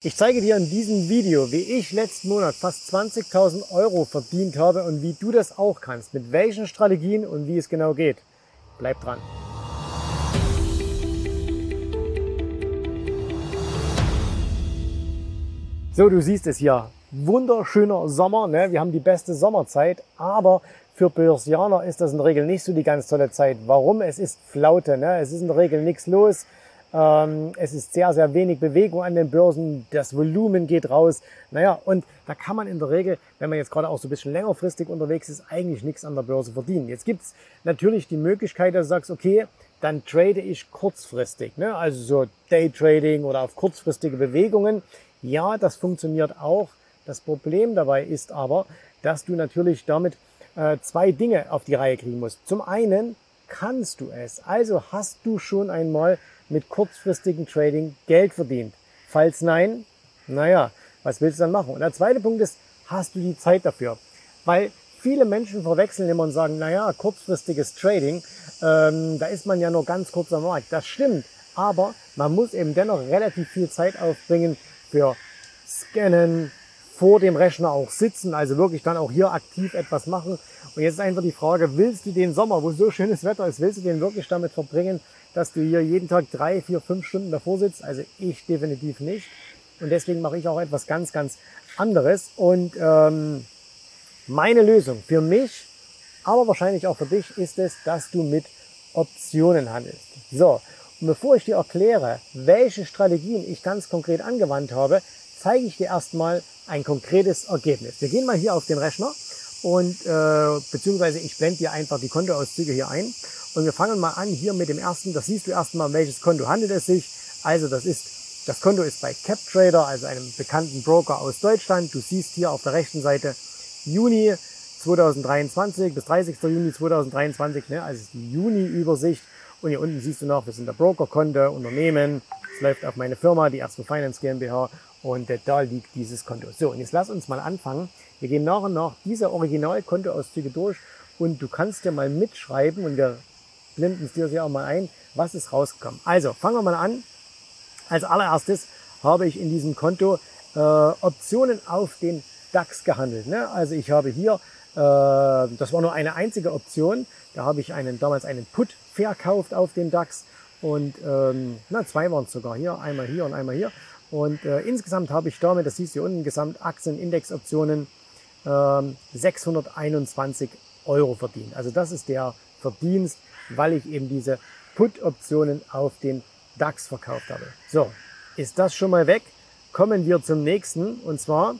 Ich zeige dir in diesem Video, wie ich letzten Monat fast 20.000 Euro verdient habe und wie du das auch kannst, mit welchen Strategien und wie es genau geht. Bleib dran. So, du siehst es hier. Wunderschöner Sommer. Ne? Wir haben die beste Sommerzeit, aber für Börsianer ist das in der Regel nicht so die ganz tolle Zeit. Warum? Es ist Flaute. Ne? Es ist in der Regel nichts los. Ähm, es ist sehr, sehr wenig Bewegung an den Börsen. Das Volumen geht raus. Naja, und da kann man in der Regel, wenn man jetzt gerade auch so ein bisschen längerfristig unterwegs ist, eigentlich nichts an der Börse verdienen. Jetzt gibt's natürlich die Möglichkeit, dass du sagst, okay, dann trade ich kurzfristig. Ne? Also so Daytrading oder auf kurzfristige Bewegungen. Ja, das funktioniert auch. Das Problem dabei ist aber, dass du natürlich damit äh, zwei Dinge auf die Reihe kriegen musst. Zum einen kannst du es. Also hast du schon einmal mit kurzfristigem Trading Geld verdient? Falls nein, naja, was willst du dann machen? Und der zweite Punkt ist, hast du die Zeit dafür? Weil viele Menschen verwechseln immer und sagen, naja, kurzfristiges Trading, ähm, da ist man ja nur ganz kurz am Markt. Das stimmt, aber man muss eben dennoch relativ viel Zeit aufbringen für Scannen, vor dem Rechner auch sitzen, also wirklich dann auch hier aktiv etwas machen. Und jetzt ist einfach die Frage, willst du den Sommer, wo so schönes Wetter ist, willst du den wirklich damit verbringen, dass du hier jeden Tag drei, vier, fünf Stunden davor sitzt. Also ich definitiv nicht. Und deswegen mache ich auch etwas ganz, ganz anderes. Und ähm, meine Lösung für mich, aber wahrscheinlich auch für dich, ist es, dass du mit Optionen handelst. So, und bevor ich dir erkläre, welche Strategien ich ganz konkret angewandt habe, zeige ich dir erstmal ein konkretes Ergebnis. Wir gehen mal hier auf den Rechner und äh, beziehungsweise ich blende dir einfach die Kontoauszüge hier ein und wir fangen mal an hier mit dem ersten. Das siehst du erstmal, um welches Konto handelt es sich. Also das ist, das Konto ist bei CapTrader, also einem bekannten Broker aus Deutschland. Du siehst hier auf der rechten Seite Juni 2023 bis 30. Juni 2023, ne? also die Juni-Übersicht. Und hier unten siehst du noch, wir sind der Brokerkonto, Unternehmen. Es läuft auf meine Firma, die Ersten Finance GmbH. Und äh, da liegt dieses Konto. So, und jetzt lass uns mal anfangen. Wir gehen nach und nach diese Originalkontoauszüge durch und du kannst dir mal mitschreiben und wir blenden es dir auch mal ein, was ist rausgekommen. Also, fangen wir mal an. Als allererstes habe ich in diesem Konto äh, Optionen auf den DAX gehandelt. Ne? Also ich habe hier, äh, das war nur eine einzige Option, da habe ich einen, damals einen Put verkauft auf den DAX und ähm, na, zwei waren es sogar hier, einmal hier und einmal hier. Und äh, insgesamt habe ich damit, das siehst du hier unten, Gesamt Aktienindexoptionen äh, 621 Euro verdient. Also das ist der Verdienst, weil ich eben diese Put-Optionen auf den DAX verkauft habe. So, ist das schon mal weg? Kommen wir zum nächsten. Und zwar,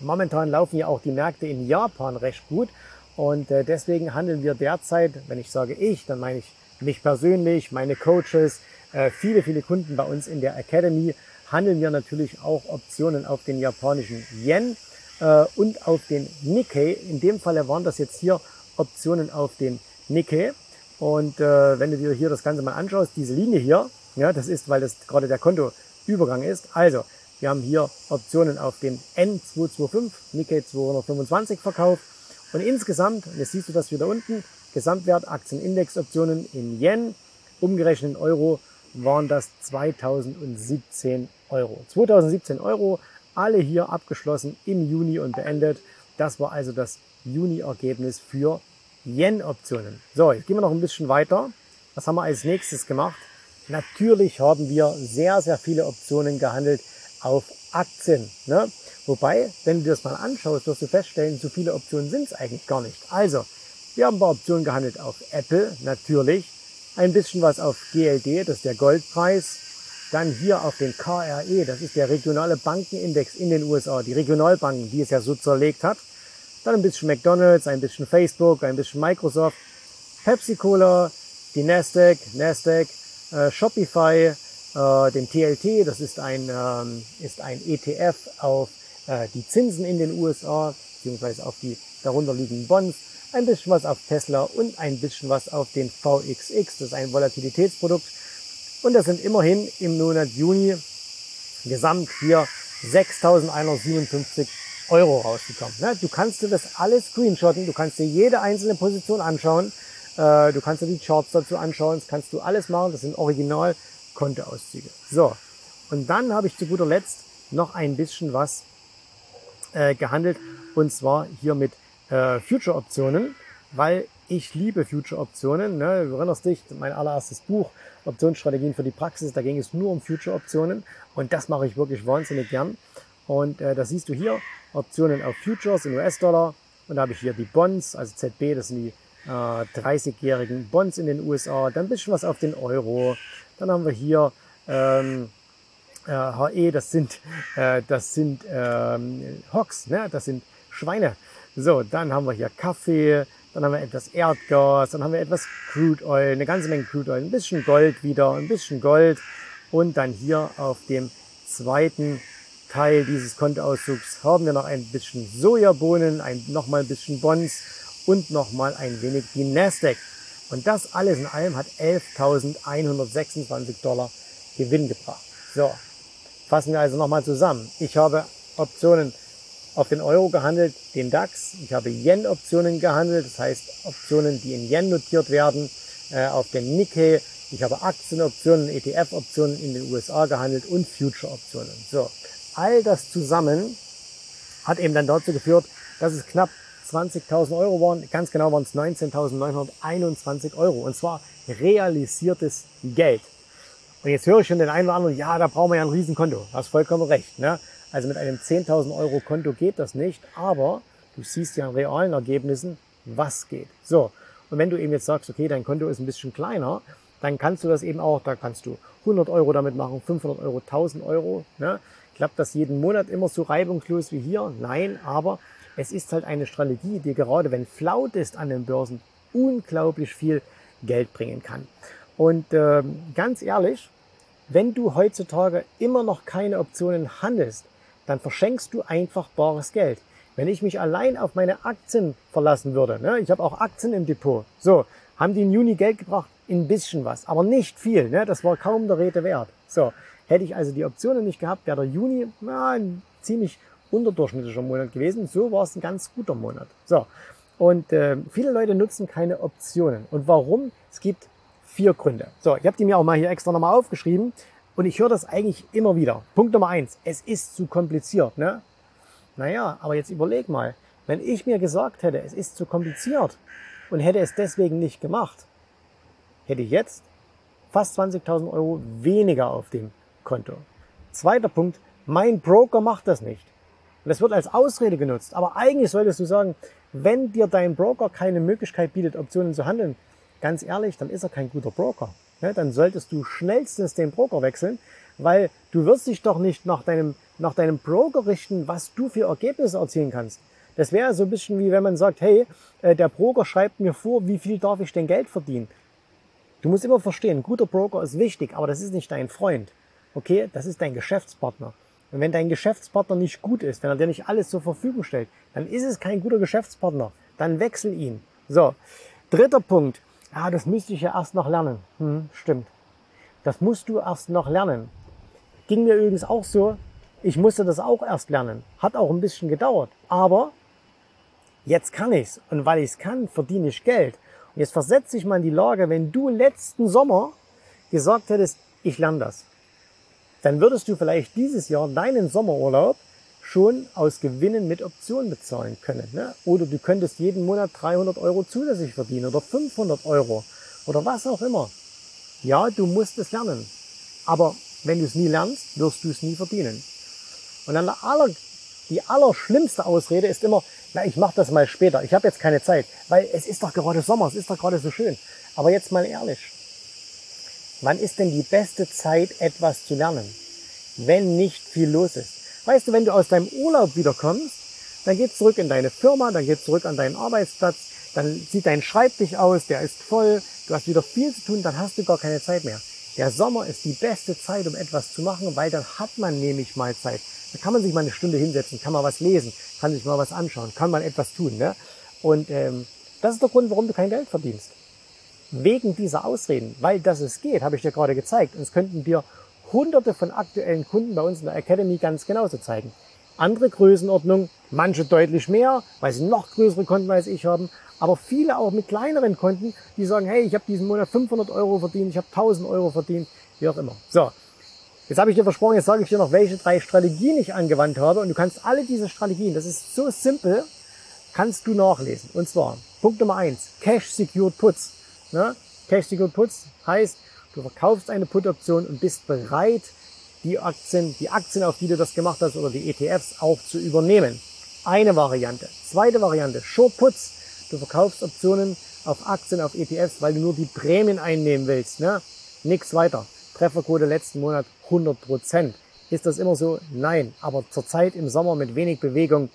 momentan laufen ja auch die Märkte in Japan recht gut. Und äh, deswegen handeln wir derzeit, wenn ich sage ich, dann meine ich mich persönlich, meine Coaches, äh, viele, viele Kunden bei uns in der Academy, handeln wir natürlich auch Optionen auf den japanischen Yen äh, und auf den Nikkei. In dem Falle waren das jetzt hier Optionen auf den Nikkei. Und äh, wenn du dir hier das Ganze mal anschaust, diese Linie hier, ja, das ist, weil das gerade der Kontoübergang ist. Also, wir haben hier Optionen auf den N225, Nikkei 225 verkauft. Und insgesamt, jetzt siehst du das wieder unten, Gesamtwert Aktienindexoptionen in Yen, umgerechnet in Euro, waren das 2017 Euro. 2017 Euro, alle hier abgeschlossen im Juni und beendet. Das war also das Juni-Ergebnis für Yen-Optionen. So, jetzt gehen wir noch ein bisschen weiter. Was haben wir als nächstes gemacht? Natürlich haben wir sehr, sehr viele Optionen gehandelt auf Aktien. Ne? Wobei, wenn du dir das mal anschaust, wirst du feststellen, so viele Optionen sind es eigentlich gar nicht. Also, wir haben ein paar Optionen gehandelt auf Apple, natürlich. Ein bisschen was auf GLD, das ist der Goldpreis. Dann hier auf den KRE, das ist der regionale Bankenindex in den USA, die Regionalbanken, die es ja so zerlegt hat. Dann ein bisschen McDonald's, ein bisschen Facebook, ein bisschen Microsoft, Pepsi Cola, die Nasdaq, Nasdaq, äh, Shopify, äh, den TLT, das ist ein, ähm, ist ein ETF auf äh, die Zinsen in den USA, beziehungsweise auf die darunter liegenden Bonds, ein bisschen was auf Tesla und ein bisschen was auf den VXX, das ist ein Volatilitätsprodukt. Und das sind immerhin im Monat Juni gesamt hier 6.157 Euro rausgekommen. Du kannst dir das alles screenshotten, du kannst dir jede einzelne Position anschauen, äh, du kannst dir die Charts dazu anschauen, das kannst du alles machen, das sind original Kontoauszüge. So, und dann habe ich zu guter Letzt noch ein bisschen was äh, gehandelt. Und zwar hier mit äh, Future-Optionen, weil ich liebe Future-Optionen. Ne? Du erinnerst dich, mein allererstes Buch, Optionsstrategien für die Praxis, da ging es nur um Future-Optionen und das mache ich wirklich wahnsinnig gern. Und äh, da siehst du hier Optionen auf Futures in US-Dollar und da habe ich hier die Bonds, also ZB, das sind die äh, 30-jährigen Bonds in den USA, dann ein bisschen was auf den Euro, dann haben wir hier ähm, äh, HE, das sind, äh, das sind ähm, Hocks, ne? das sind Schweine. So, dann haben wir hier Kaffee, dann haben wir etwas Erdgas, dann haben wir etwas Crude Oil, eine ganze Menge Crude Oil, ein bisschen Gold wieder, ein bisschen Gold und dann hier auf dem zweiten Teil dieses Kontoauszugs haben wir noch ein bisschen Sojabohnen, ein, nochmal ein bisschen Bonds und nochmal ein wenig die Nasdaq. Und das alles in allem hat 11.126 Dollar Gewinn gebracht. So, fassen wir also nochmal zusammen. Ich habe Optionen auf den Euro gehandelt, den DAX. Ich habe Yen-Optionen gehandelt, das heißt Optionen, die in Yen notiert werden, äh, auf den Nikkei. Ich habe Aktienoptionen, ETF-Optionen in den USA gehandelt und Future-Optionen. So, all das zusammen hat eben dann dazu geführt, dass es knapp 20.000 Euro waren. Ganz genau waren es 19.921 Euro. Und zwar realisiertes Geld. Und jetzt höre ich schon den einen oder anderen, ja, da brauchen wir ja ein Riesenkonto. Hast vollkommen recht. Ne? Also mit einem 10.000 Euro Konto geht das nicht, aber du siehst ja an realen Ergebnissen, was geht. So, und wenn du eben jetzt sagst, okay, dein Konto ist ein bisschen kleiner, dann kannst du das eben auch, da kannst du 100 Euro damit machen, 500 Euro, 1000 Euro. Ne? Klappt das jeden Monat immer so reibungslos wie hier? Nein, aber es ist halt eine Strategie, die gerade wenn flaut ist an den Börsen, unglaublich viel Geld bringen kann. Und äh, ganz ehrlich, wenn du heutzutage immer noch keine Optionen handelst, dann verschenkst du einfach bares Geld. Wenn ich mich allein auf meine Aktien verlassen würde, ne, ich habe auch Aktien im Depot, so, haben die im Juni Geld gebracht? Ein bisschen was, aber nicht viel. Ne? Das war kaum der Rede wert. So, hätte ich also die Optionen nicht gehabt, wäre der Juni na, ein ziemlich unterdurchschnittlicher Monat gewesen. So war es ein ganz guter Monat. So, und äh, viele Leute nutzen keine Optionen. Und warum? Es gibt vier Gründe. So, ich habe die mir auch mal hier extra nochmal aufgeschrieben. Und ich höre das eigentlich immer wieder. Punkt Nummer eins, es ist zu kompliziert. Ne? Naja, aber jetzt überleg mal, wenn ich mir gesagt hätte, es ist zu kompliziert und hätte es deswegen nicht gemacht, hätte ich jetzt fast 20.000 Euro weniger auf dem Konto. Zweiter Punkt, mein Broker macht das nicht. Und das wird als Ausrede genutzt. Aber eigentlich solltest du sagen, wenn dir dein Broker keine Möglichkeit bietet, Optionen zu handeln, ganz ehrlich, dann ist er kein guter Broker ne, dann solltest du schnellstens den Broker wechseln, weil du wirst dich doch nicht nach deinem, nach deinem Broker richten, was du für Ergebnisse erzielen kannst. Das wäre so ein bisschen wie wenn man sagt, hey, äh, der Broker schreibt mir vor, wie viel darf ich denn Geld verdienen. Du musst immer verstehen, guter Broker ist wichtig, aber das ist nicht dein Freund. Okay, das ist dein Geschäftspartner. Und wenn dein Geschäftspartner nicht gut ist, wenn er dir nicht alles zur Verfügung stellt, dann ist es kein guter Geschäftspartner. Dann wechsel ihn. So, dritter Punkt ja, das müsste ich ja erst noch lernen. Hm, stimmt. Das musst du erst noch lernen. Ging mir übrigens auch so. Ich musste das auch erst lernen. Hat auch ein bisschen gedauert. Aber jetzt kann ich's. Und weil ich's kann, verdiene ich Geld. Und jetzt versetze ich mal in die Lage, wenn du letzten Sommer gesagt hättest, ich lerne das. Dann würdest du vielleicht dieses Jahr deinen Sommerurlaub schon aus Gewinnen mit Optionen bezahlen können. Ne? Oder du könntest jeden Monat 300 Euro zusätzlich verdienen oder 500 Euro oder was auch immer. Ja, du musst es lernen. Aber wenn du es nie lernst, wirst du es nie verdienen. Und dann aller, die allerschlimmste Ausrede ist immer, na, ich mache das mal später. Ich habe jetzt keine Zeit, weil es ist doch gerade Sommer, es ist doch gerade so schön. Aber jetzt mal ehrlich, wann ist denn die beste Zeit, etwas zu lernen, wenn nicht viel los ist? Weißt du, wenn du aus deinem Urlaub wiederkommst, dann geht's zurück in deine Firma, dann geht's zurück an deinen Arbeitsplatz, dann sieht dein Schreibtisch aus, der ist voll, du hast wieder viel zu tun, dann hast du gar keine Zeit mehr. Der Sommer ist die beste Zeit, um etwas zu machen, weil dann hat man nämlich mal Zeit. Da kann man sich mal eine Stunde hinsetzen, kann mal was lesen, kann sich mal was anschauen, kann man etwas tun. Ne? Und ähm, das ist der Grund, warum du kein Geld verdienst. Wegen dieser Ausreden, weil das es geht, habe ich dir gerade gezeigt. Und es könnten dir hunderte von aktuellen Kunden bei uns in der Academy ganz genauso zeigen. Andere Größenordnung, manche deutlich mehr, weil sie noch größere Konten als ich haben, aber viele auch mit kleineren Konten, die sagen, hey, ich habe diesen Monat 500 Euro verdient, ich habe 1000 Euro verdient, wie auch immer. So, Jetzt habe ich dir versprochen, jetzt sage ich dir noch, welche drei Strategien ich angewandt habe. Und du kannst alle diese Strategien, das ist so simpel, kannst du nachlesen. Und zwar Punkt Nummer eins: Cash Secured Puts. Ne? Cash Secured Puts heißt, du verkaufst eine Put-Option und bist bereit, die Aktien, die Aktien, auf die du das gemacht hast oder die ETFs auch zu übernehmen. Eine Variante. Zweite Variante, Short Puts. Du verkaufst Optionen auf Aktien, auf ETFs, weil du nur die Prämien einnehmen willst. Ne? Nix weiter. Trefferquote letzten Monat 100 Prozent. Ist das immer so? Nein. Aber zurzeit im Sommer mit wenig Bewegung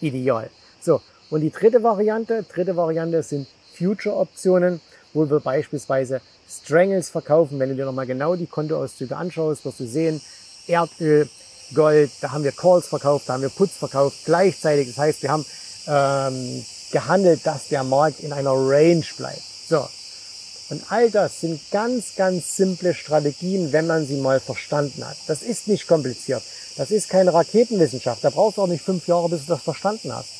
ideal. So. Und die dritte Variante, dritte Variante sind Future-Optionen, wo wir beispielsweise Strangles verkaufen. Wenn du dir nochmal genau die Kontoauszüge anschaust, wirst du sehen, Erdöl, Gold, da haben wir Calls verkauft, da haben wir Puts verkauft gleichzeitig. Das heißt, wir haben ähm, gehandelt, dass der Markt in einer Range bleibt. So. Und all das sind ganz, ganz simple Strategien, wenn man sie mal verstanden hat. Das ist nicht kompliziert. Das ist keine Raketenwissenschaft. Da brauchst du auch nicht fünf Jahre, bis du das verstanden hast.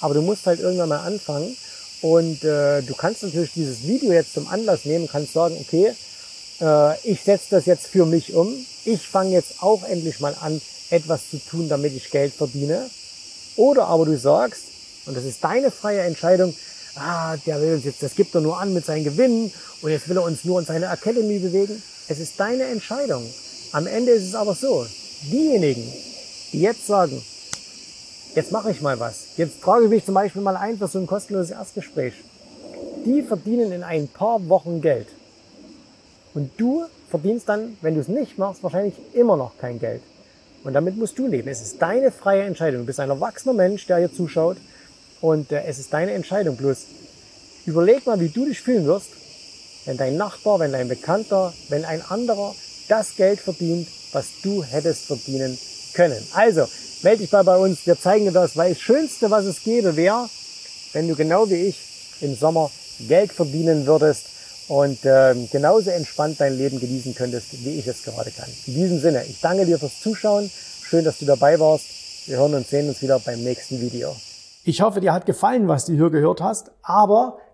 Aber du musst halt irgendwann mal anfangen. Und äh, du kannst natürlich dieses Video jetzt zum Anlass nehmen, kannst sagen, okay, äh, ich setze das jetzt für mich um. Ich fange jetzt auch endlich mal an, etwas zu tun, damit ich Geld verdiene. Oder aber du sagst, und das ist deine freie Entscheidung, ah, der will uns jetzt, das gibt er nur an mit seinen Gewinnen und jetzt will er uns nur in seine Academy bewegen. Es ist deine Entscheidung. Am Ende ist es aber so, diejenigen, die jetzt sagen, jetzt mache ich mal was, jetzt trage ich mich zum Beispiel mal ein für so ein kostenloses Erstgespräch, die verdienen in ein paar Wochen Geld. Und du verdienst dann, wenn du es nicht machst, wahrscheinlich immer noch kein Geld. Und damit musst du leben. Es ist deine freie Entscheidung. Du bist ein erwachsener Mensch, der hier zuschaut. Und äh, es ist deine Entscheidung. Bloß überleg mal, wie du dich fühlen wirst, wenn dein Nachbar, wenn dein Bekannter, wenn ein anderer das Geld verdient, was du hättest verdienen können. Also, melde dich mal bei uns. Wir zeigen dir das, weil das Schönste, was es gäbe, wäre, wenn du genau wie ich im Sommer Geld verdienen würdest und äh, genauso entspannt dein Leben genießen könntest, wie ich es gerade kann. In diesem Sinne, ich danke dir fürs Zuschauen. Schön, dass du dabei warst. Wir hören und sehen uns wieder beim nächsten Video. Ich hoffe, dir hat gefallen, was du hier gehört hast, aber